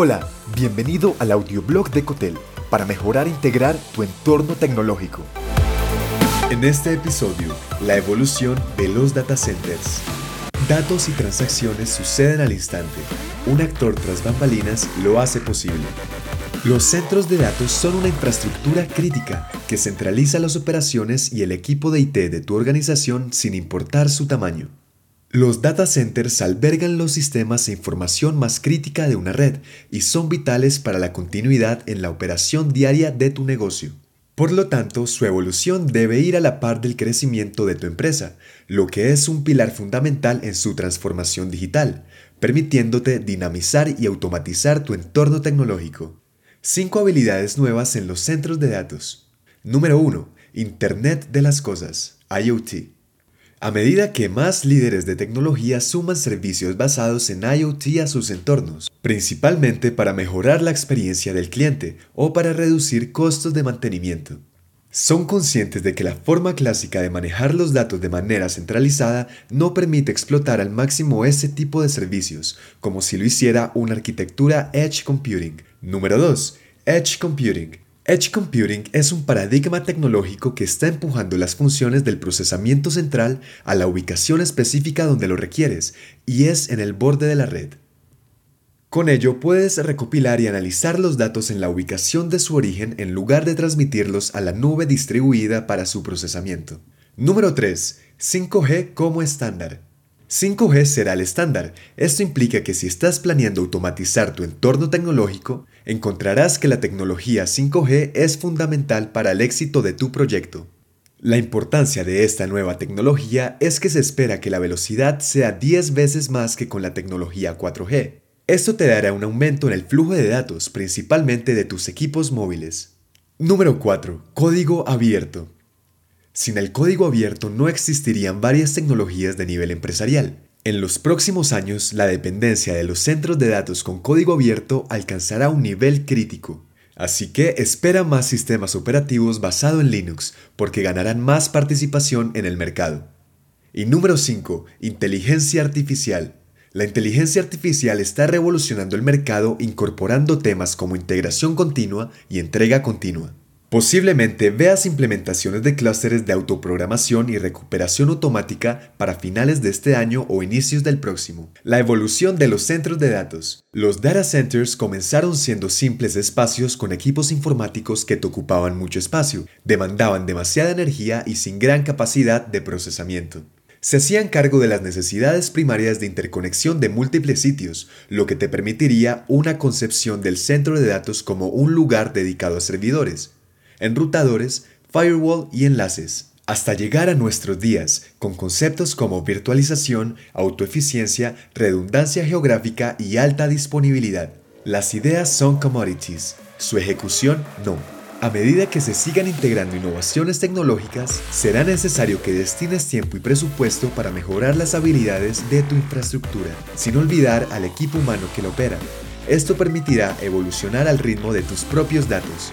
Hola, bienvenido al audioblog de Cotel para mejorar e integrar tu entorno tecnológico. En este episodio, la evolución de los data centers. Datos y transacciones suceden al instante. Un actor tras bambalinas lo hace posible. Los centros de datos son una infraestructura crítica que centraliza las operaciones y el equipo de IT de tu organización sin importar su tamaño. Los data centers albergan los sistemas e información más crítica de una red y son vitales para la continuidad en la operación diaria de tu negocio. Por lo tanto, su evolución debe ir a la par del crecimiento de tu empresa, lo que es un pilar fundamental en su transformación digital, permitiéndote dinamizar y automatizar tu entorno tecnológico. 5 habilidades nuevas en los centros de datos. Número 1. Internet de las Cosas, IoT. A medida que más líderes de tecnología suman servicios basados en IoT a sus entornos, principalmente para mejorar la experiencia del cliente o para reducir costos de mantenimiento. Son conscientes de que la forma clásica de manejar los datos de manera centralizada no permite explotar al máximo ese tipo de servicios, como si lo hiciera una arquitectura Edge Computing. Número 2. Edge Computing Edge Computing es un paradigma tecnológico que está empujando las funciones del procesamiento central a la ubicación específica donde lo requieres, y es en el borde de la red. Con ello puedes recopilar y analizar los datos en la ubicación de su origen en lugar de transmitirlos a la nube distribuida para su procesamiento. Número 3. 5G como estándar. 5G será el estándar. Esto implica que si estás planeando automatizar tu entorno tecnológico, encontrarás que la tecnología 5G es fundamental para el éxito de tu proyecto. La importancia de esta nueva tecnología es que se espera que la velocidad sea 10 veces más que con la tecnología 4G. Esto te dará un aumento en el flujo de datos, principalmente de tus equipos móviles. Número 4. Código abierto. Sin el código abierto no existirían varias tecnologías de nivel empresarial. En los próximos años, la dependencia de los centros de datos con código abierto alcanzará un nivel crítico. Así que espera más sistemas operativos basados en Linux, porque ganarán más participación en el mercado. Y número 5. Inteligencia artificial. La inteligencia artificial está revolucionando el mercado incorporando temas como integración continua y entrega continua. Posiblemente veas implementaciones de clústeres de autoprogramación y recuperación automática para finales de este año o inicios del próximo. La evolución de los centros de datos. Los data centers comenzaron siendo simples espacios con equipos informáticos que te ocupaban mucho espacio, demandaban demasiada energía y sin gran capacidad de procesamiento se hacían cargo de las necesidades primarias de interconexión de múltiples sitios, lo que te permitiría una concepción del centro de datos como un lugar dedicado a servidores enrutadores, firewall y enlaces, hasta llegar a nuestros días con conceptos como virtualización, autoeficiencia, redundancia geográfica y alta disponibilidad. Las ideas son commodities, su ejecución no. A medida que se sigan integrando innovaciones tecnológicas, será necesario que destines tiempo y presupuesto para mejorar las habilidades de tu infraestructura, sin olvidar al equipo humano que lo opera. Esto permitirá evolucionar al ritmo de tus propios datos,